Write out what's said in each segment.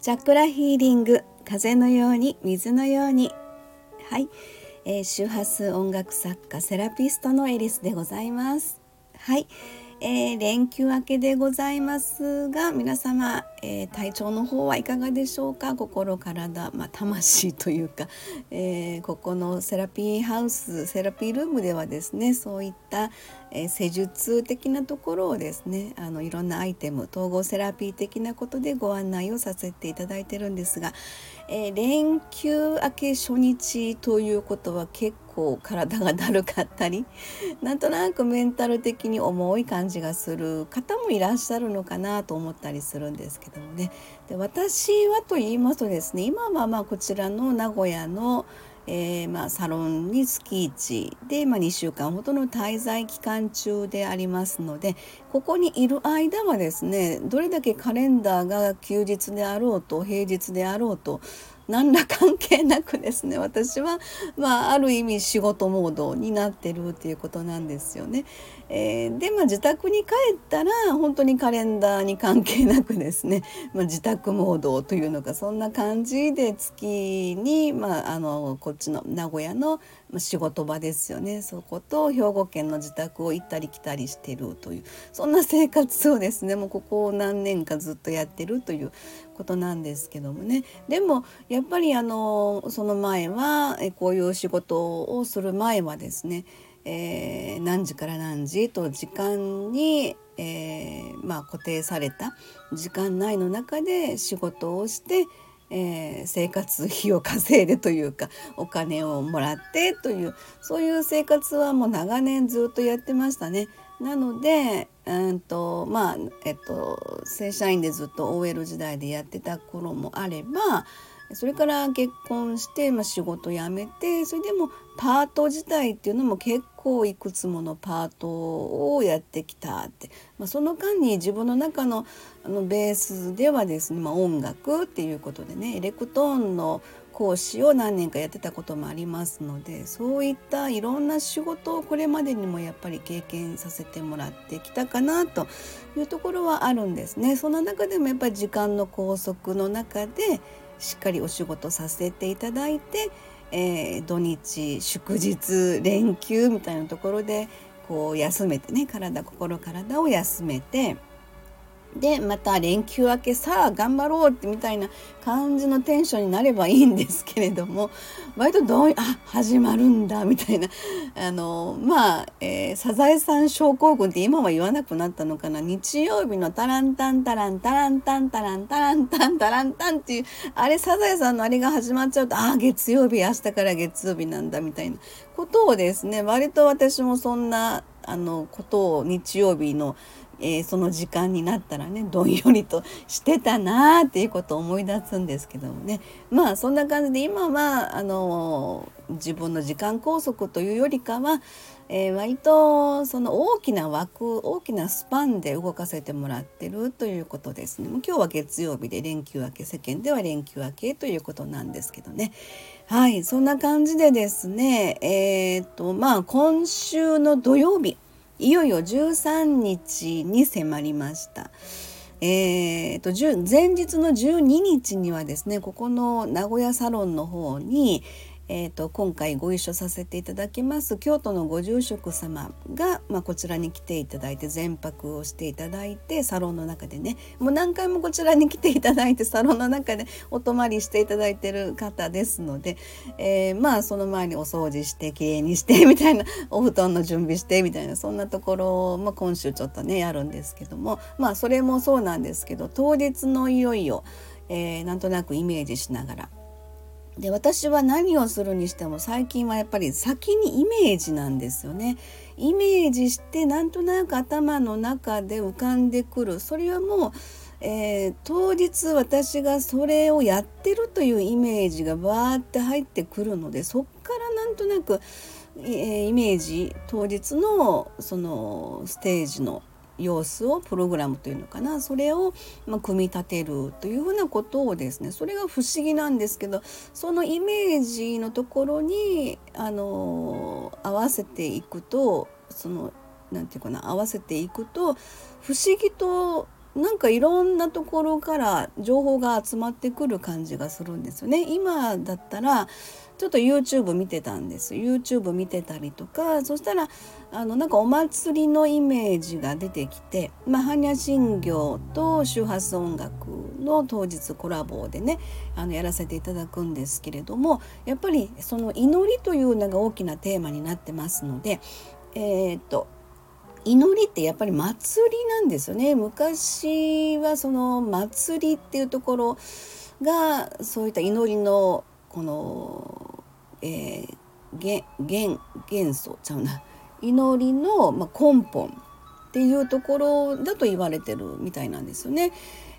チャクラヒーリング風のように水のように。はい、えー、周波数音楽作家セラピストのエリスでございます。はい、えー、連休明けでございますが皆様、えー、体調の方はいかがでしょうか？心体、まあ、魂というか、えー、ここのセラピーハウスセラピールームではですねそういった、え施術的なところをですねあのいろんなアイテム統合セラピー的なことでご案内をさせていただいてるんですが、え連休明け初日ということは結構体がだるかったり なんとなくメンタル的に重い感じがする方もいらっしゃるのかなと思ったりするんですけどもね。で私はと言いますとですね今はまあこちらの名古屋の、えー、まあサロンに月1で、まあ、2週間ほどの滞在期間中でありますのでここにいる間はですねどれだけカレンダーが休日であろうと平日であろうと何ら関係なくですね私は、まあ、ある意味仕事モードになってるっていうことなんですよね。えー、で、まあ、自宅に帰ったら本当にカレンダーに関係なくですね、まあ、自宅モードというのかそんな感じで月に、まあ、あのこっちの名古屋の仕事場ですよね。そこと兵庫県の自宅を行ったり来たりしてるというそんな生活をですねもうここ何年かずっとやってるということなんですけどもね。でもやっぱりあのその前はこういう仕事をする前はですねえー、何時から何時と時間に、えー、まあ、固定された時間内の中で仕事をして、えー、生活費を稼いでというかお金をもらってというそういう生活はもう長年ずっとやってましたね。なので、うんとまあえっと、正社員でずっと OL 時代でやってた頃もあればそれから結婚して、まあ、仕事辞めてそれでもパート自体っていうのも結構いくつものパートをやってきたって、まあ、その間に自分の中のあのベースではですね、まあ、音楽っていうことでねエレクトーンの講師を何年かやってたこともありますのでそういったいろんな仕事をこれまでにもやっぱり経験させてもらってきたかなというところはあるんですね。その中でもやっぱり時間の拘束の中でしっかりお仕事させていただいて、えー、土日祝日連休みたいなところでこう休めてね体心体を休めてでまた連休明けさあ頑張ろうってみたいな感じのテンションになればいいんですけれども割とどうあ始まるんだみたいな。あのまあ、えー、サザエさん症候群って今は言わなくなったのかな。日曜日のタランタンタランタランタンタランタランタンタランタンっていうあれサザエさんのあれが始まっちゃうとああ月曜日明日から月曜日なんだみたいな。ことをですね割と私もそんなあのことを日曜日のえー、その時間になったらねどんよりとしてたなーっていうことを思い出すんですけどもねまあそんな感じで今はあの自分の時間拘束というよりかは、えー、割とその大きな枠大きなスパンで動かせてもらってるということですね。もう今日は月曜日で連休明け世間では連休明けということなんですけどね。はいそんな感じでですねえ、っとまあ今週の土曜日いよいよ13日に迫りました。えーと、前日の12日にはですねここの名古屋サロンの方に、えーと、今回ご一緒させていただきます京都のご住職様が、まあ、こちらに来ていただいて全泊をしていただいてサロンの中でねもう何回もこちらに来ていただいてサロンの中で お泊まりしていただいてる方ですので、えー、まあその前にお掃除してきれいにして みたいなお布団の準備してみたいなそんなところを、まあ、今週ちょっとねやるんですけどもまあそれもそうなんですけど当日のいよいよ、えー、なんとなくイメージしながらで私は何をするにしても最近はやっぱり先にイメージなんですよね。イメージしてなんとなく頭の中で浮かんでくるそれはもう、えー、当日私がそれをやってるというイメージがバーって入ってくるのでそっからなんとなく、えー、イメージ当日のそのステージの様子をプログラムというのかな。それをま組み立てるというふうなことをですねそれが不思議なんですけどそのイメージのところにあの合わせていくとその何て言うかな合わせていくと不思議となんかいろんなところから情報が集まってくる感じがするんですよね。今だったらちょっと YouTube 見てたんです YouTube 見てたりとかそしたらあのなんかお祭りのイメージが出てきて、まあ、般若心経と周波数音楽の当日コラボでねあのやらせていただくんですけれどもやっぱりその祈りというのが大きなテーマになってますのでえー、っと祈りってやっぱり祭りなんですよね昔はその祭りっていうところがそういった祈りのこの、えー、元元素ちゃうな祈りの、まあ、根本っていうところだと言われてるみたいなんですよね。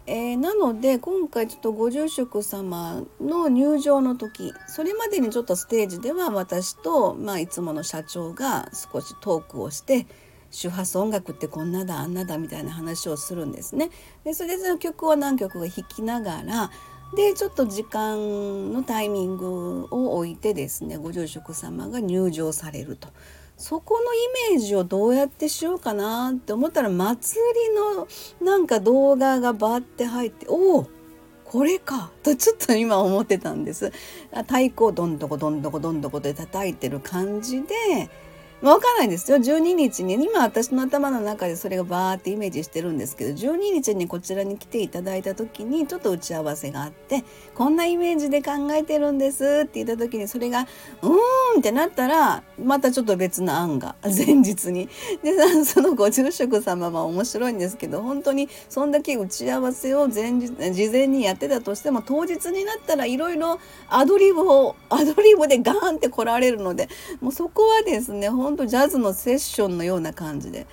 えー、なので今回ちょっとご住職様の入場の時それまでにちょっとステージでは私と、まあ、いつもの社長が少しトークをして周波数音楽ってこんなだあんなだみたいな話をするんですね。でそれでその曲を何曲か弾きながらでちょっと時間のタイミングを置いてですねご住職様が入場されると。そこのイメージをどうやってしようかなって思ったら祭りのなんか動画がバーって入っておおこれかとちょっと今思ってたんです。太鼓をどんどこどんどこどんどこで叩いてる感じでわかんないですよ。12日に。今私の頭の中でそれがバーってイメージしてるんですけど12日にこちらに来ていただいた時にちょっと打ち合わせがあってこんなイメージで考えてるんですって言った時にそれがうーんってなったらまたちょっと別の案が前日に。で そのご住職様は面白いんですけど本当にそんだけ打ち合わせを前日事前にやってたとしても当日になったらいろいろアドリブをアドリブでガーンって来られるのでもうそこはですね本当ジャズのセッションのような感じで、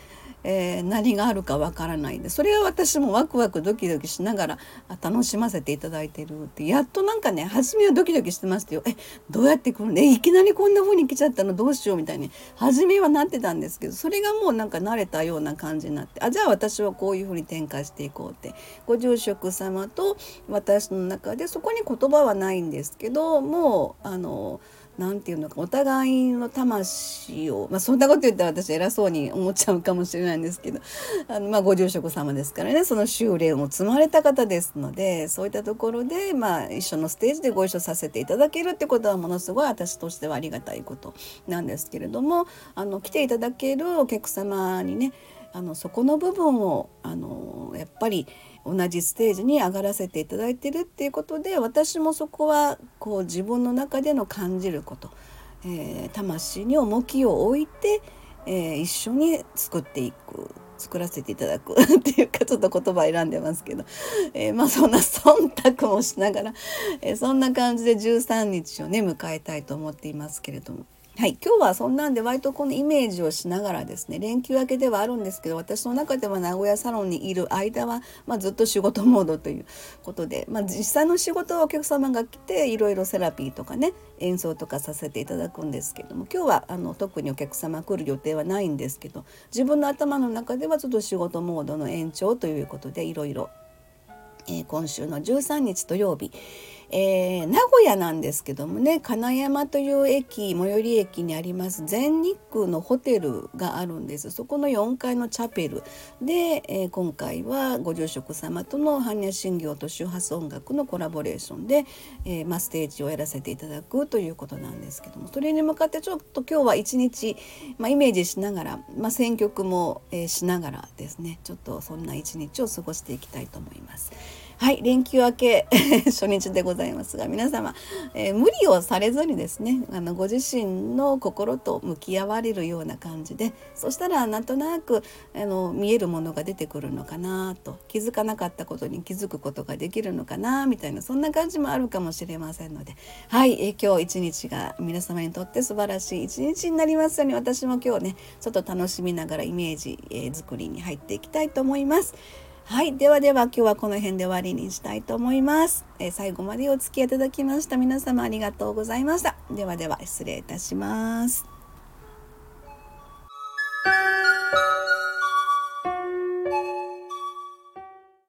えー、何があるかわからないでそれは私もワクワクドキドキしながら楽しませていただいてるってやっとなんかね初めはドキドキしてましたよ。えどうやって来るの？えいきなりこんな風に来ちゃったの？どうしようみたいに初めはなってたんですけどそれがもうなんか慣れたような感じになってあじゃあ私はこういう風に展開していこうってご住職様と私の中でそこに言葉はないんですけどもうあの何て言うのかお互いの魂を、まあ、そんなこと言ったら私偉そうに思っちゃうかもしれないんですけどあの、まあ、ご住職様ですからねその修練を積まれた方ですのでそういったところで、まあ、一緒のステージでご一緒させていただけるってことはものすごい私としてはありがたいことなんですけれどもあの来ていただけるお客様にねあのそこの部分をあのやっぱり同じステージに上がらせていただいてるっていうことで私もそこはこう自分の中での感じること、えー、魂に重きを置いて、えー、一緒に作っていく作らせていただく っていうかちょっと言葉選んでますけど、えー、まあそんな忖度もしながら、えそんな感じで13日をね迎えたいと思っていますけれども。はい、今日はそんなんで割とこのイメージをしながらですね連休明けではあるんですけど私の中では名古屋サロンにいる間は、まあ、ずっと仕事モードということで、まあ、実際の仕事はお客様が来ていろいろセラピーとかね演奏とかさせていただくんですけども今日はあの特にお客様来る予定はないんですけど自分の頭の中ではちょっと仕事モードの延長ということでいろいろ今週の13日土曜日えー、名古屋なんですけどもね金山という駅最寄り駅にあります全日空のホテルがあるんですそこの4階のチャペルで、えー、今回はご住職様との般若心経と周波数音楽のコラボレーションで、えー、ま、ステージをやらせていただくということなんですけどもそれに向かってちょっと今日は一日、ま、イメージしながら、ま、選曲も、えしながらですねちょっとそんな一日を過ごしていきたいと思います。はい連休明け 初日でございますが皆様、えー、無理をされずにですねあのご自身の心と向き合われるような感じでそしたらなんとなくあの見えるものが出てくるのかなと気づかなかったことに気づくことができるのかなみたいなそんな感じもあるかもしれませんのではい、えー、今日一日が皆様にとって素晴らしい一日になりますように私も今日ねちょっと楽しみながらイメージ、えー、作りに入っていきたいと思います。はい。ではでは今日はこの辺で終わりにしたいと思います。えー、最後までお付き合いいただきました皆様ありがとうございました。ではでは失礼いたします。